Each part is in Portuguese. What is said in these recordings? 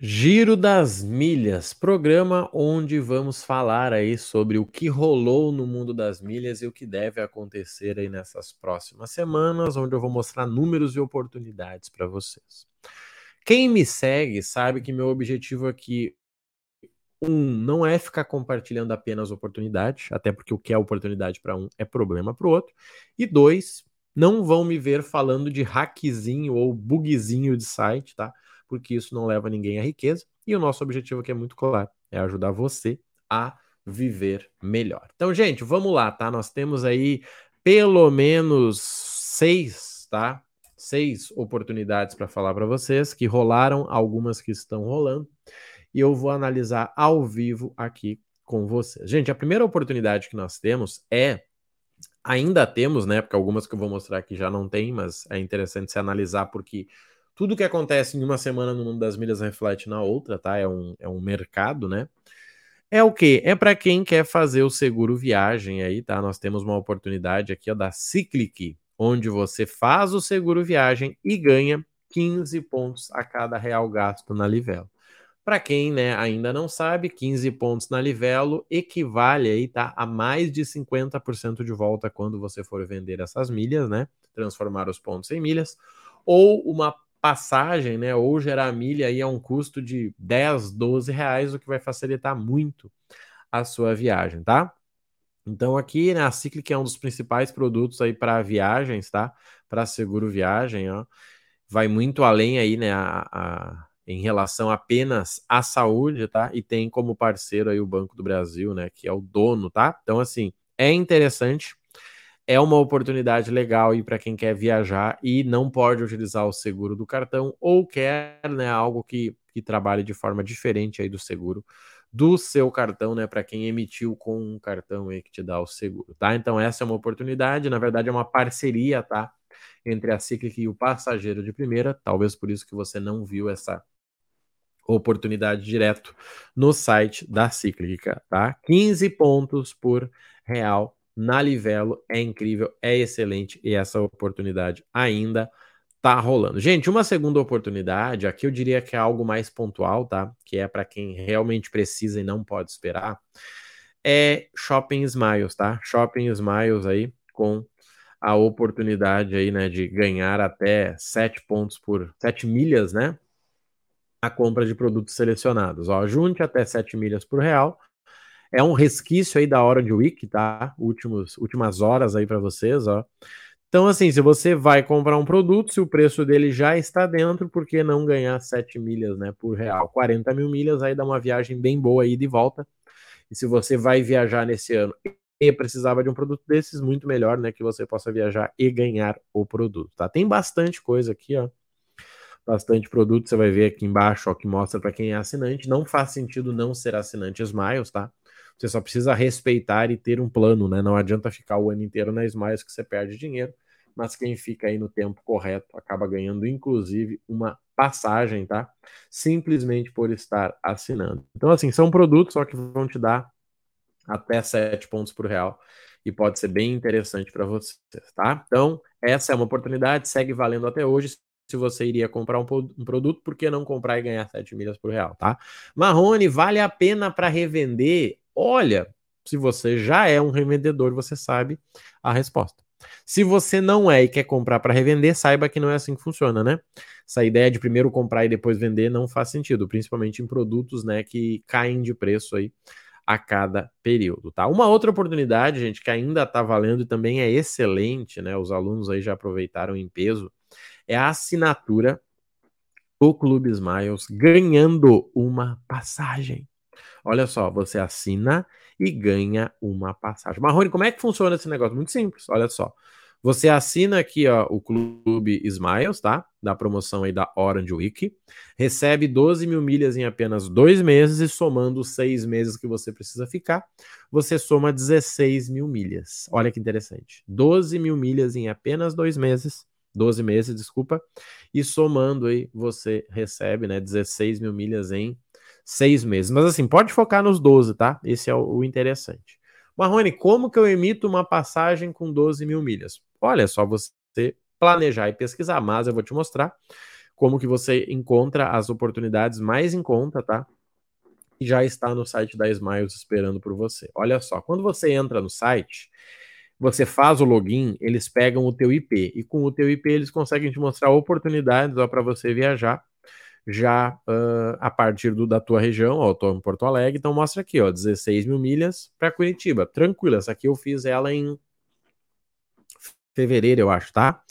Giro das Milhas, programa onde vamos falar aí sobre o que rolou no mundo das milhas e o que deve acontecer aí nessas próximas semanas, onde eu vou mostrar números e oportunidades para vocês. Quem me segue sabe que meu objetivo aqui um não é ficar compartilhando apenas oportunidade, até porque o que é oportunidade para um é problema para o outro, e dois, não vão me ver falando de hackzinho ou bugzinho de site, tá? Porque isso não leva ninguém à riqueza. E o nosso objetivo aqui é muito claro: é ajudar você a viver melhor. Então, gente, vamos lá, tá? Nós temos aí pelo menos seis, tá? Seis oportunidades para falar para vocês que rolaram, algumas que estão rolando, e eu vou analisar ao vivo aqui com vocês. Gente, a primeira oportunidade que nós temos é ainda temos, né? Porque algumas que eu vou mostrar aqui já não tem, mas é interessante se analisar porque tudo que acontece em uma semana no mundo das milhas reflete na outra, tá? É um, é um mercado, né? É o que? É para quem quer fazer o seguro viagem aí, tá? Nós temos uma oportunidade aqui ó, da Cyclic, onde você faz o seguro viagem e ganha 15 pontos a cada real gasto na Livelo. Para quem né, ainda não sabe, 15 pontos na Livelo equivale aí, tá, a mais de 50% de volta quando você for vender essas milhas, né? Transformar os pontos em milhas, ou uma passagem, né, ou gerar milha aí a um custo de 10, 12 reais, o que vai facilitar muito a sua viagem, tá? Então aqui, né, a Cyclic é um dos principais produtos aí para viagens, tá? Para seguro viagem, ó. Vai muito além aí, né, a, a, em relação apenas à saúde, tá? E tem como parceiro aí o Banco do Brasil, né, que é o dono, tá? Então assim, é interessante é uma oportunidade legal aí para quem quer viajar e não pode utilizar o seguro do cartão ou quer né, algo que, que trabalhe de forma diferente aí do seguro do seu cartão, né, para quem emitiu com um cartão aí que te dá o seguro, tá? Então essa é uma oportunidade, na verdade é uma parceria, tá? Entre a Cyclic e o passageiro de primeira, talvez por isso que você não viu essa oportunidade direto no site da Cíclica, tá? 15 pontos por real na Livelo é incrível, é excelente e essa oportunidade ainda tá rolando. Gente, uma segunda oportunidade, aqui eu diria que é algo mais pontual, tá? Que é para quem realmente precisa e não pode esperar, é Shopping Smiles, tá? Shopping Smiles aí com a oportunidade aí, né, de ganhar até 7 pontos por 7 milhas, né? A compra de produtos selecionados. Ó, junte até 7 milhas por real é um resquício aí da hora de Week, tá? Últimos, últimas horas aí para vocês, ó. Então, assim, se você vai comprar um produto, se o preço dele já está dentro, por que não ganhar 7 milhas, né, por real? 40 mil milhas, aí dá uma viagem bem boa aí de volta. E se você vai viajar nesse ano e precisava de um produto desses, muito melhor, né, que você possa viajar e ganhar o produto, tá? Tem bastante coisa aqui, ó. Bastante produto, você vai ver aqui embaixo, ó, que mostra para quem é assinante. Não faz sentido não ser assinante Smiles, tá? Você só precisa respeitar e ter um plano, né? Não adianta ficar o ano inteiro na Smiles que você perde dinheiro, mas quem fica aí no tempo correto acaba ganhando, inclusive, uma passagem, tá? Simplesmente por estar assinando. Então, assim, são produtos só que vão te dar até 7 pontos por real e pode ser bem interessante para vocês, tá? Então, essa é uma oportunidade, segue valendo até hoje. Se você iria comprar um, um produto, por que não comprar e ganhar 7 milhas por real, tá? Marrone, vale a pena para revender? Olha, se você já é um revendedor, você sabe a resposta. Se você não é e quer comprar para revender, saiba que não é assim que funciona, né? Essa ideia de primeiro comprar e depois vender não faz sentido, principalmente em produtos, né, que caem de preço aí a cada período, tá? Uma outra oportunidade, gente, que ainda está valendo e também é excelente, né? Os alunos aí já aproveitaram em peso, é a assinatura do Clube Smiles ganhando uma passagem. Olha só, você assina e ganha uma passagem. Marrone, como é que funciona esse negócio? Muito simples, olha só. Você assina aqui ó, o Clube Smiles, tá? Da promoção aí da Orange Week. Recebe 12 mil milhas em apenas dois meses e somando os seis meses que você precisa ficar, você soma 16 mil milhas. Olha que interessante. 12 mil milhas em apenas dois meses. 12 meses, desculpa. E somando aí, você recebe né, 16 mil milhas em seis meses. Mas assim, pode focar nos 12, tá? Esse é o, interessante. Marrone, como que eu emito uma passagem com 12 mil milhas? Olha, só você planejar e pesquisar, mas eu vou te mostrar como que você encontra as oportunidades mais em conta, tá? E já está no site da Smiles esperando por você. Olha só, quando você entra no site, você faz o login, eles pegam o teu IP e com o teu IP eles conseguem te mostrar oportunidades para você viajar já uh, a partir do, da tua região, ó, eu tô em Porto Alegre, então mostra aqui, ó, 16 mil milhas para Curitiba, tranquilo, essa aqui eu fiz ela em fevereiro, eu acho, tá?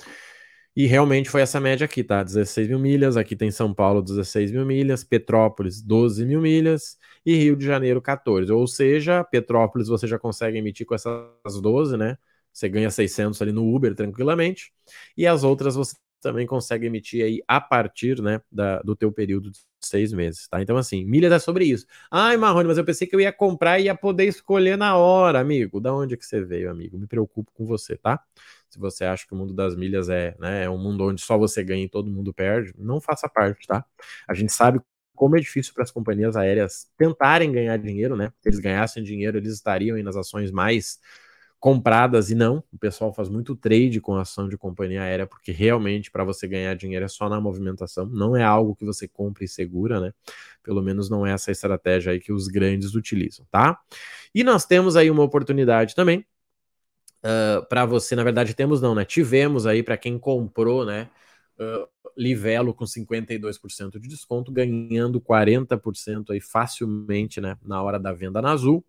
E realmente foi essa média aqui, tá? 16 mil milhas, aqui tem São Paulo 16 mil milhas, Petrópolis 12 mil milhas e Rio de Janeiro 14. Ou seja, Petrópolis você já consegue emitir com essas 12, né? Você ganha 600 ali no Uber tranquilamente. E as outras você também consegue emitir aí a partir, né, da, do teu período de seis meses, tá? Então, assim, milhas é sobre isso. Ai, Marrone, mas eu pensei que eu ia comprar e ia poder escolher na hora, amigo. Da onde que você veio, amigo? Me preocupo com você, tá? Se você acha que o mundo das milhas é, né, é um mundo onde só você ganha e todo mundo perde, não faça parte, tá? A gente sabe como é difícil para as companhias aéreas tentarem ganhar dinheiro, né? Se eles ganhassem dinheiro, eles estariam aí nas ações mais compradas e não. O pessoal faz muito trade com ação de companhia aérea, porque realmente para você ganhar dinheiro é só na movimentação, não é algo que você compra e segura, né? Pelo menos não é essa estratégia aí que os grandes utilizam, tá? E nós temos aí uma oportunidade também uh, para você, na verdade temos não, né? Tivemos aí para quem comprou, né? Uh, Livelo com 52% de desconto, ganhando 40% aí facilmente, né? Na hora da venda na Azul.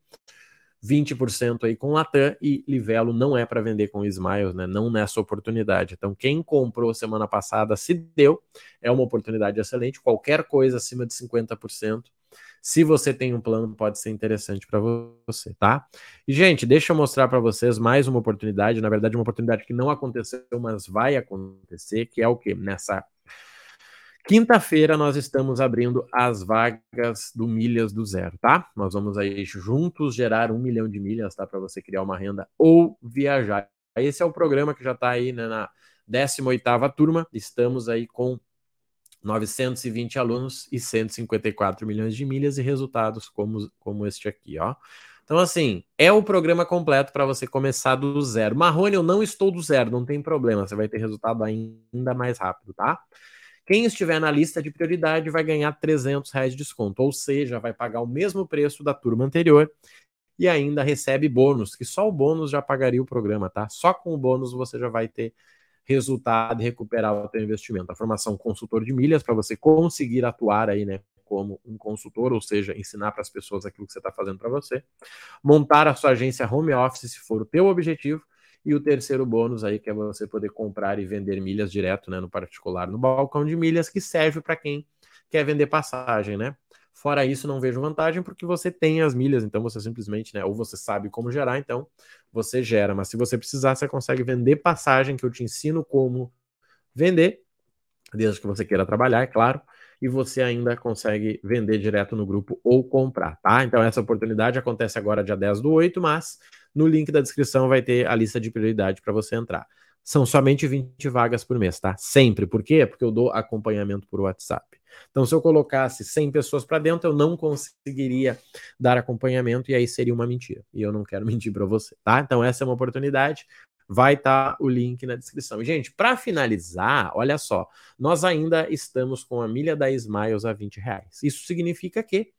20% aí com Latam e Livelo não é para vender com Smiles, né? Não nessa oportunidade. Então, quem comprou semana passada se deu, é uma oportunidade excelente. Qualquer coisa acima de 50%. Se você tem um plano, pode ser interessante para você, tá? E, gente, deixa eu mostrar para vocês mais uma oportunidade. Na verdade, uma oportunidade que não aconteceu, mas vai acontecer, que é o que? Nessa Quinta-feira nós estamos abrindo as vagas do Milhas do Zero, tá? Nós vamos aí juntos gerar um milhão de milhas, tá? Para você criar uma renda ou viajar. Esse é o programa que já está aí né, na 18ª turma. Estamos aí com 920 alunos e 154 milhões de milhas e resultados como, como este aqui, ó. Então, assim, é o programa completo para você começar do zero. Marrone, eu não estou do zero, não tem problema, você vai ter resultado ainda mais rápido, tá? Quem estiver na lista de prioridade vai ganhar 300 reais de desconto, ou seja, vai pagar o mesmo preço da turma anterior e ainda recebe bônus, que só o bônus já pagaria o programa, tá? Só com o bônus você já vai ter resultado e recuperar o seu investimento. A formação consultor de milhas para você conseguir atuar aí, né, como um consultor, ou seja, ensinar para as pessoas aquilo que você está fazendo para você. Montar a sua agência home office, se for o teu objetivo e o terceiro bônus aí, que é você poder comprar e vender milhas direto, né, no particular, no balcão de milhas, que serve para quem quer vender passagem, né? Fora isso, não vejo vantagem porque você tem as milhas, então você simplesmente, né, ou você sabe como gerar, então você gera. Mas se você precisar, você consegue vender passagem, que eu te ensino como vender, desde que você queira trabalhar, é claro, e você ainda consegue vender direto no grupo ou comprar, tá? Então essa oportunidade acontece agora dia 10 do 8, mas no link da descrição vai ter a lista de prioridade para você entrar. São somente 20 vagas por mês, tá? Sempre. Por quê? Porque eu dou acompanhamento por WhatsApp. Então, se eu colocasse 100 pessoas para dentro, eu não conseguiria dar acompanhamento e aí seria uma mentira. E eu não quero mentir para você, tá? Então, essa é uma oportunidade. Vai estar tá o link na descrição. gente, para finalizar, olha só, nós ainda estamos com a milha da Smiles a 20 reais. Isso significa que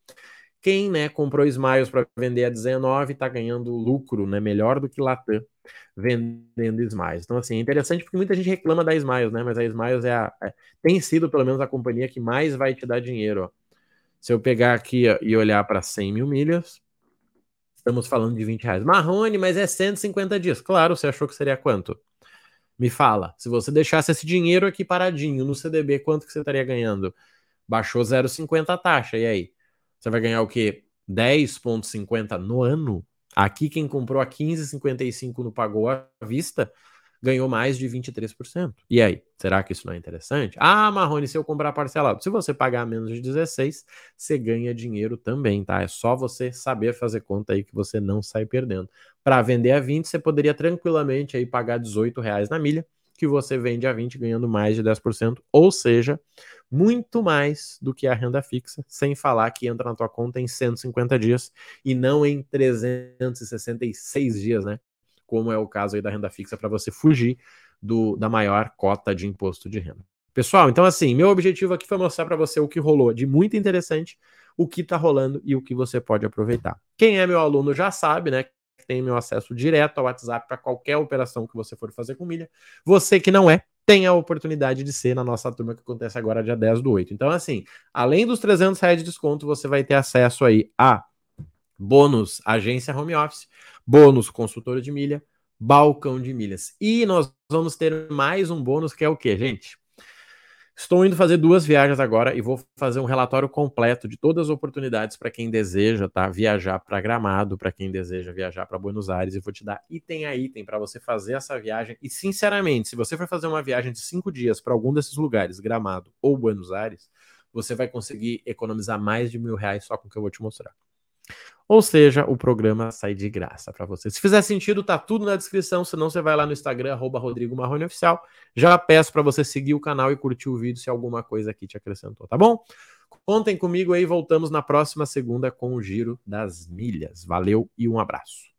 quem né, comprou Smiles para vender a 19 está ganhando lucro né, melhor do que Latam vendendo Smiles. Então, assim, é interessante porque muita gente reclama da Smiles, né? Mas a Smiles é a, é, tem sido, pelo menos, a companhia que mais vai te dar dinheiro. Ó. Se eu pegar aqui ó, e olhar para 100 mil milhas, estamos falando de 20 reais. Marrone, mas é 150 dias. Claro, você achou que seria quanto? Me fala, se você deixasse esse dinheiro aqui paradinho no CDB, quanto que você estaria ganhando? Baixou 0,50 a taxa, e aí? Você vai ganhar o quê? 10,50 no ano? Aqui, quem comprou a 15,55 no pagou à vista ganhou mais de 23%. E aí, será que isso não é interessante? Ah, Marrone, se eu comprar parcelado, se você pagar menos de 16, você ganha dinheiro também, tá? É só você saber fazer conta aí que você não sai perdendo. Para vender a 20, você poderia tranquilamente aí pagar 18 reais na milha, que você vende a 20 ganhando mais de 10%, ou seja, muito mais do que a renda fixa, sem falar que entra na tua conta em 150 dias e não em 366 dias, né? Como é o caso aí da renda fixa para você fugir do, da maior cota de imposto de renda. Pessoal, então assim, meu objetivo aqui foi mostrar para você o que rolou de muito interessante, o que está rolando e o que você pode aproveitar. Quem é meu aluno já sabe, né? Tem meu acesso direto ao WhatsApp para qualquer operação que você for fazer com milha. Você que não é, tem a oportunidade de ser na nossa turma que acontece agora dia 10 do 8. Então, assim, além dos 300 reais de desconto, você vai ter acesso aí a bônus agência home office, bônus consultora de milha, balcão de milhas. E nós vamos ter mais um bônus que é o que, gente? Estou indo fazer duas viagens agora e vou fazer um relatório completo de todas as oportunidades para quem deseja, tá? Viajar para Gramado, para quem deseja viajar para Buenos Aires, e vou te dar item a item para você fazer essa viagem. E sinceramente, se você for fazer uma viagem de cinco dias para algum desses lugares, Gramado ou Buenos Aires, você vai conseguir economizar mais de mil reais só com o que eu vou te mostrar. Ou seja, o programa sai de graça para você. Se fizer sentido, tá tudo na descrição. Senão você vai lá no Instagram, arroba Rodrigo Marrone Oficial. Já peço para você seguir o canal e curtir o vídeo se alguma coisa aqui te acrescentou, tá bom? Contem comigo aí, voltamos na próxima segunda com o Giro das Milhas. Valeu e um abraço.